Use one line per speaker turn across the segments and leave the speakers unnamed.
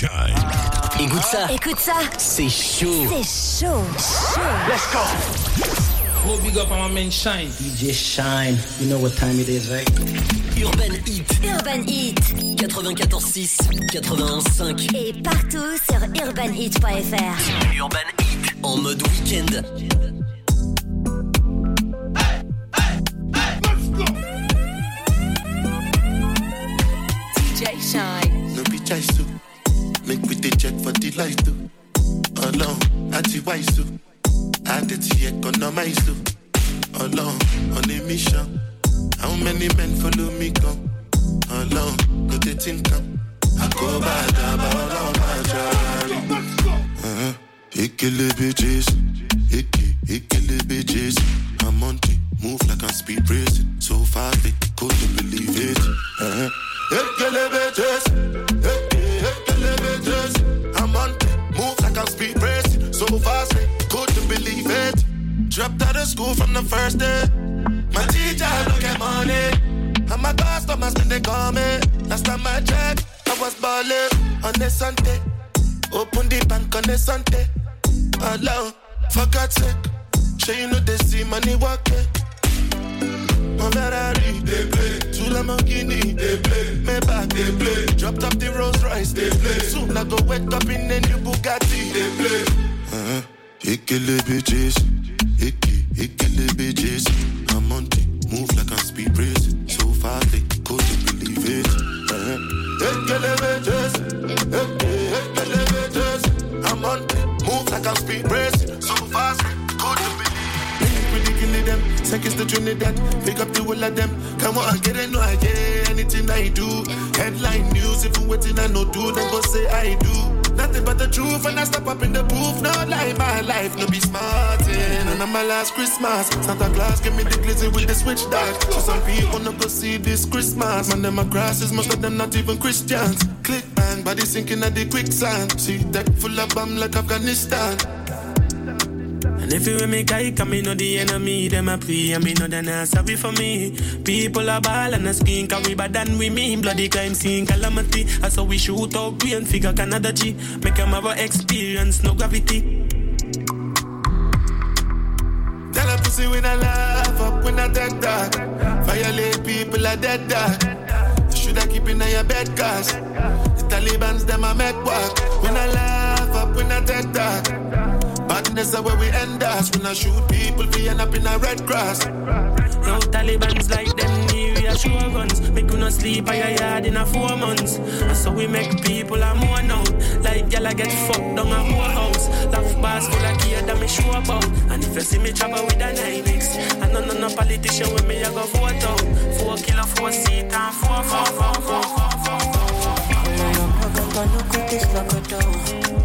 Shine.
Écoute ça.
Écoute ça.
C'est chaud.
C'est chaud. Chaud.
Let's go.
Go big up on my man Shine.
DJ Shine. You know what time it is, right? Urban Heat.
Urban Heat.
94.6, 91.5.
Et partout sur urbanheat.fr.
Urban Heat. En mode week-end.
DJ Shine.
No make we dey check for the light too. Alone, anti wise too. To economize too. Alone, on a mission. How many men follow me come? Alone, no they think come. I go bad about all my journey. Uh-huh. Ikele bitches, Ike, Ikele bitches. I'm on it, move like I'm speed racing. So far they couldn't Of school from the first day. My teacher look at money. And my customers when they call me. Last time I checked, I was balling on a Sunday. Open the bank on a Sunday. Alone, for God's sake. Sure you know they see money working. One Ferrari, they play. Two Lamborghini, they play. Maybach, they play. Dropped up the Rolls Royce, they play. Soon I go wake up in a new Bugatti, they play. Uh-huh. Ikele bitches, Bitches. I'm on it, move like I'm speed racing. So far they couldn't believe it. Bitches, Iki, Ikele bitches. I'm on it, move like I'm speed racing. So fast they couldn't believe it. Them, seconds to Trinidad. Pick up the whole of them. Come on, get it, no, I get. Anything I do. Headline news, if you waiting, I no do, then go say I do. Nothing but the truth, and I step up in the booth. No lie, my life, no be smarting. Eh. And on my last Christmas, Santa Claus give me the glizzy with the switch dog. So some people no go see this Christmas. Man, them my grasses, most of them not even Christians. Click bang, body sinking at the quicksand. See that full of bomb like Afghanistan.
And if you with me, guy, come me know the enemy, them a pray, and me know they not sorry for me. People are ball and a skin, can we bad than we mean, bloody crime scene, calamity. That's how we shoot out green figure Canada G. Make them have a experience, no gravity.
Tell a pussy when I laugh up when I take that. Violate people are dead that. Should I keep in your bed cause the Taliban's them I make work. When I laugh up when I take that. Badness are where we end us. When I shoot people, we end up in a red cross.
No Taliban's like them new reassure guns. Make you not sleep by your yard in a four months. That's how we make people a more now. Like y'all I get fucked down a whole house. Laugh bars full of kid that me sure about. And if you see me chopper with a 9X, and no no no politician with me, I go vote out. Four killer, four seat, and four, four, four, four, four, four, four.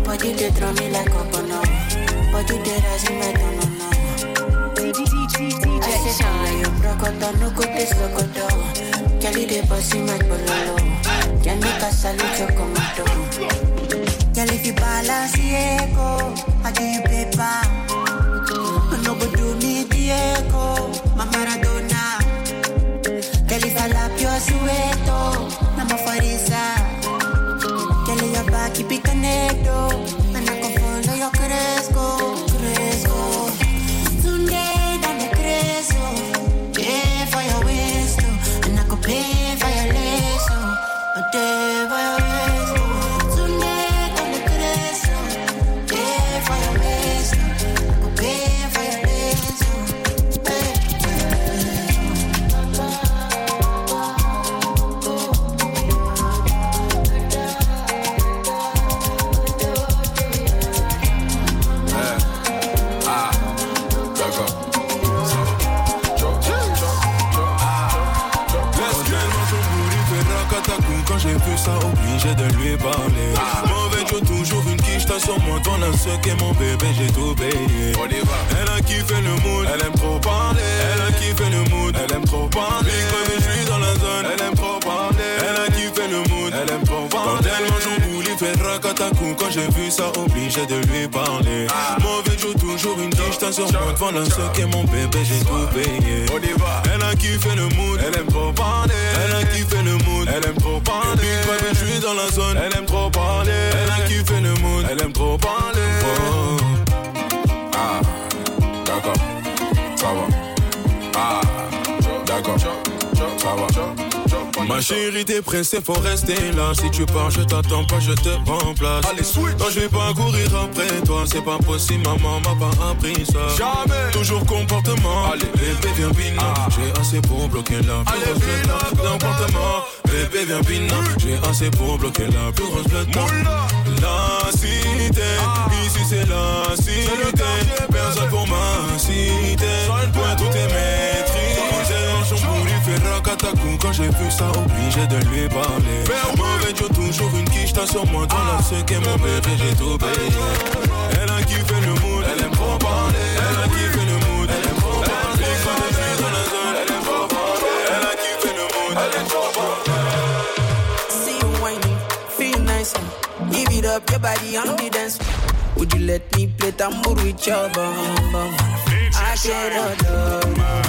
Body they draw me like a bono. Body they rise me like no no. Say shine you broke out no go this locoto. Kelly they bossy my bololo. Can make a salute your commando. Girl if you balance Diego, I give you paper. No go do me Diego, my Maradona. Girl if I lap your sueto, I'm a farisa. Girl your back keep it connected,
Quand j'ai vu ça obligé de lui parler Mauvais Joe toujours une quiche T'as sur moi ton lince qui est mon bébé j'ai tout payé
On y va.
Elle a kiffé le mood Elle aime trop parler Elle a kiffé le mood Elle aime trop parler Big je suis dans la zone Elle aime trop parler Elle
qui fait le mood, elle aime trop parler. Oh.
Ah, d'accord, ça va. Ah, d'accord, ça va.
Ma chérie, t'es pressée, faut rester là. Si tu pars, je t'attends pas, je te remplace.
Allez, switch.
Non, je vais pas courir après toi, c'est pas possible, maman m'a pas appris ça.
Jamais.
Toujours comportement.
Allez.
bébé, viens pina.
Ah.
J'ai assez pour bloquer la plus
Allez,
grosse
pina.
Comportement. Bébé, viens pina. J'ai assez pour bloquer la plus grosse. La cité,
Ah.
ici c'est la cité. Personne pour m'inciter. Racatacou quand j'ai vu ça, obligé de lui parler. Mauvais Dieu, toujours une quiche, t'as sur moi, toi là, ce qu'est mon bébé, j'ai tout payé. Elle a kiffé le mood, elle aime trop parler. Elle a kiffé le mood, elle aime trop parler. Quand je suis dans la zone, elle aime trop parler. Elle a kiffé le mood, elle aime trop parler.
See you whining, feel nice. Give it up, your body on the dance. Would you let me play tambour with your bum bum? I cannot love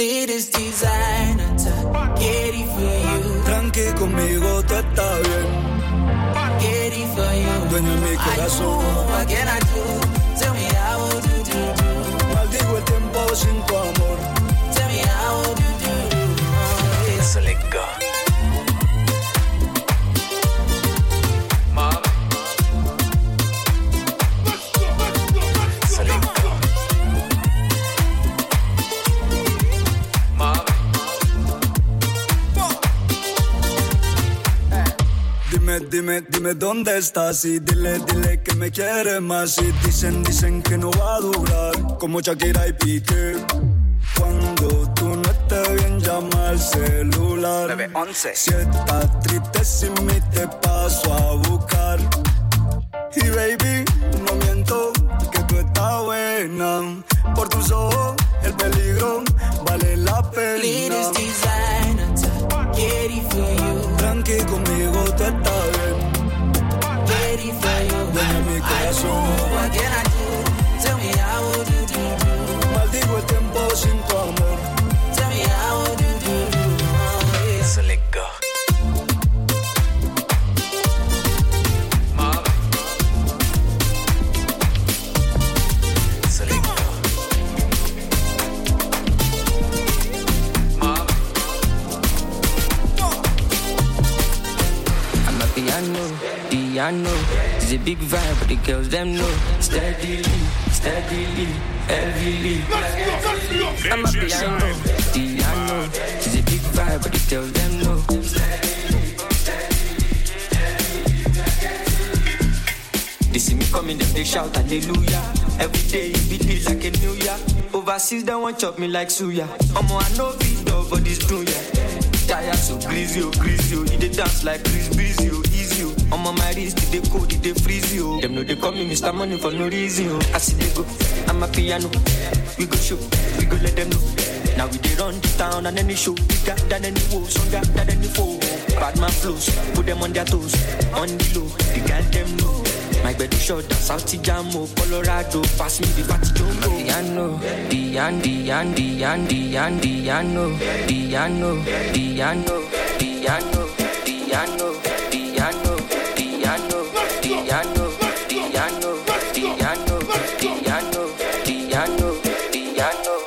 Latest designer, get it for you.
Tranqui conmigo, tú estás bien.
Get it for you.
Dueño en mi
I
corazón.
know, what can I do? Tell me how would you do, do?
Maldigo el tiempo sin tu amor.
Tell me how would you do, do? Oh,
Dime, dónde estás y dile, dile que me quieres más y dicen, dicen que no va a durar como Shakira y Piqué. Cuando tú no estés bien llama al celular.
911.
Si estás triste sin mí te paso a buscar. Y baby, no miento que tú estás buena. Por tus ojos el peligro vale la pena.
Latest designer, get it for you.
Tranqui conmigo tú estás bien. Mi
I
corazón.
know, what can I do? Tell me would do, do?
Maldigo el tiempo sin tu amor.
Big vibe, but the girls them know. Steadily, steadily, heavily. I'm a piano, piano. It's a big vibe, but the girls them know. They see me coming, them they shout hallelujah. Every day it be feel like a new year. Overseas they want chop me like suya. Omo I know beat dog, but this do ya. Tired so greasy, oh greasy, oh. He dey dance like Chris Breezy, oh. I'm on my wrist, they cold, they freeze, oh. Them know they call me Mr. Money for no reason, oh. I see they go, I'm a piano. We go show, we go let them know. Now we dey run the town and any show bigger than any woe, stronger than any foe. Bad man flows, put them on their toes, on the low, the girl them know. My bed is short, South Jamo, oh, Colorado, pass me the party jumbo. Piano, piano, piano, piano, piano, piano, piano, piano,
I know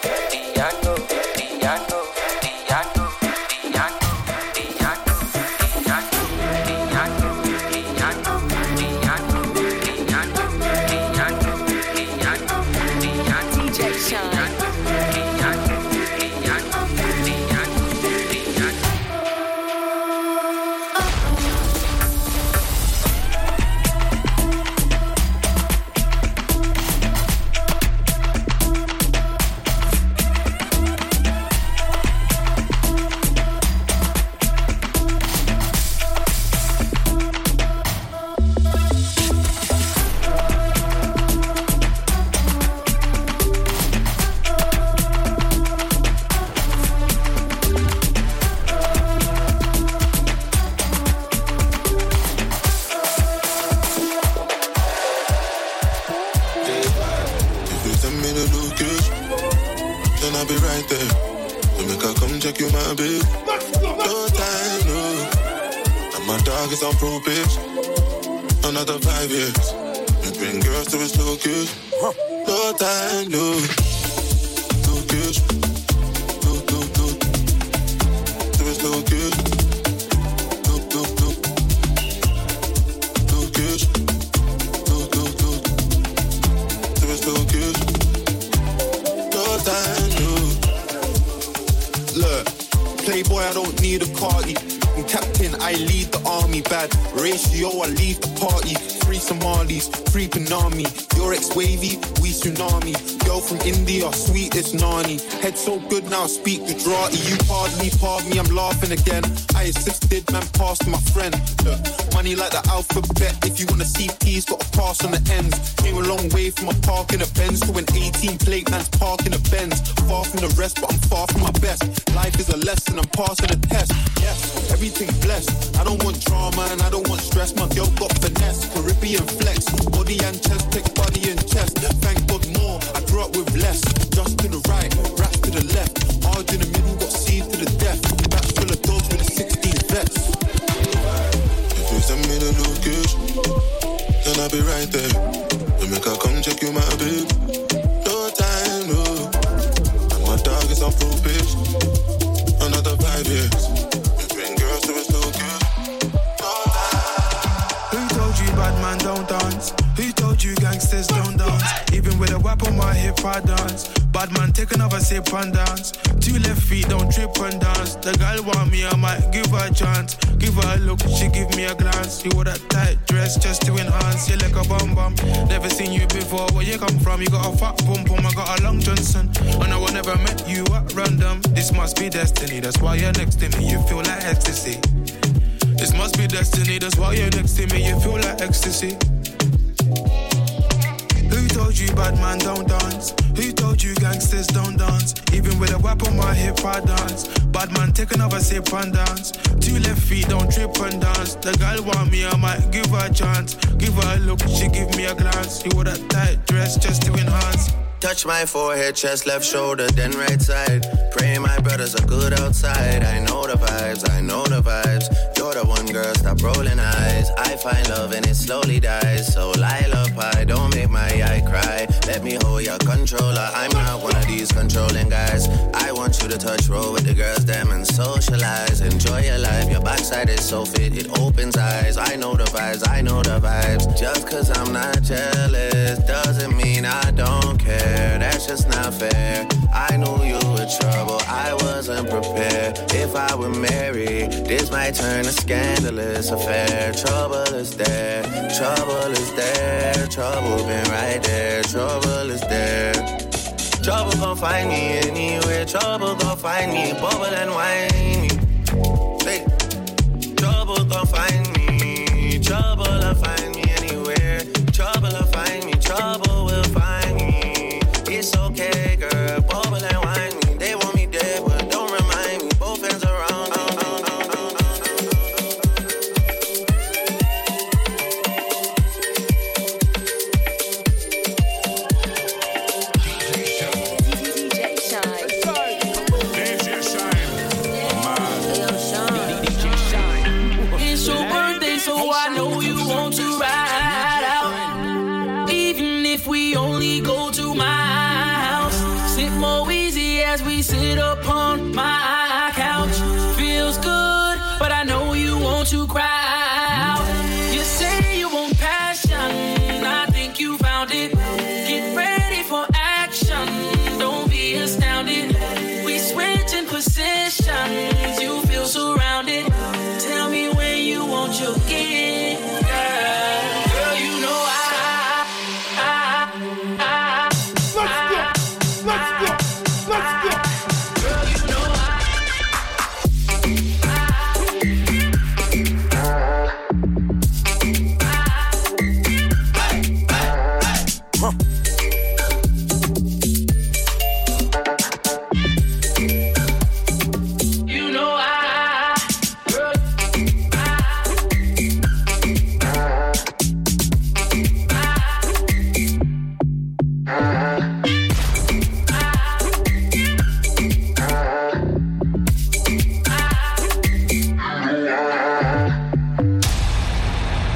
Me the location, then I'll be right there.
You make her come check you, my babe. No time, no. And my dog is on probation. Another five years. We bring girls to his location. No time, no.
Don't need a party. I'm captain, I lead the army. Bad ratio, I leave the party. Three Somalis, three Panami. Your ex wavy, we tsunami. Girl from India, sweet Nani. Head so good now, speak Gujarati. You pardon me, pardon me, I'm laughing again. I assisted, man, passed my friend. Look, money like the alphabet. If you wanna see P's, gotta pass on the ends. Came a long way from a park in a Benz to an 18 plate man's park in a Benz. Far from the rest, but I'm far from my best. Life is a lesson, I'm passing the test. Yes, everything blessed. I don't want drama and I don't want stress. My girl got finesse, Caribbean flex, body and chest, take body and chest. Thank God more, I grew up with less. Just to the right, rap to the left. Hard in the middle, got C
then right there. You make her come check you, my babe. No time, no. And my dog is on full probation. Another five years. We bring girls to his location.
Who told you bad man don't dance? Who told you gangsters don't dance? Even with a whip on my hip, I dance. Bad man, take another sip and dance. Two left don't trip and dance. The girl want me, I might give her a chance. Give her a look, she give me a glance. You wore that tight dress just to enhance. You like a bum bum. Never seen you before. Where you come from? You got a fat bum bum. I got a long Johnson. And I will never met you at random. This must be destiny. That's why you're next to me. You feel like ecstasy. This must be destiny, that's why you're next to me, you feel like ecstasy. Who told you bad man don't dance? Who told you gangsters don't dance? Even with a whip on my hip, I dance. Bad man, take another sip and dance. Two left feet, don't trip and dance. The girl want me, I might give her a chance. Give her a look, she give me a glance. You wore that tight dress just to enhance.
Touch my forehead, chest, left shoulder, then right side. Pray my brothers are good outside. I know the vibes, I know the vibes. You're the one girl, stop rolling eyes. I find love and it slowly dies. So Lila pie, don't make my eye cry. Let me hold your controller. I'm not one of these controlling guys. I want you to touch roll with the girls, them and socialize. Enjoy your life, your backside is so fit, it opens eyes. I know the vibes, I know the vibes. Just cause I'm not jealous doesn't mean I don't care. That's just not fair. I knew you were trouble, I wasn't prepared. If I were married, this might turn a scandalous affair. Trouble is there, trouble is there, trouble been right there, trouble is there. Trouble gon' find me anywhere, trouble gon' find me, bubble and whiny. Hey. Trouble gon' find me, trouble will find me anywhere, trouble will find me, trouble